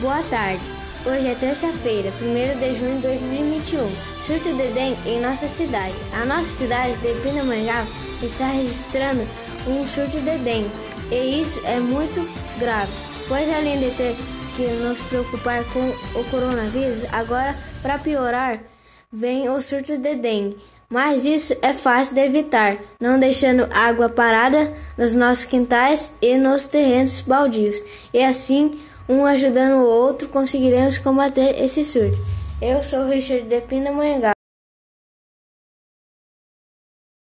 Boa tarde. Hoje é terça-feira, 1 de junho de 2021. Surto de dengue em nossa cidade. A nossa cidade de Pindamonhangaba está registrando um surto de dengue. E isso é muito grave, pois além de ter que nos preocupar com o coronavírus, agora, para piorar, vem o surto de dengue. Mas isso é fácil de evitar, não deixando água parada nos nossos quintais e nos terrenos baldios. E assim, um ajudando o outro, conseguiremos combater esse surto. Eu sou Richard de Pindamonhangaba.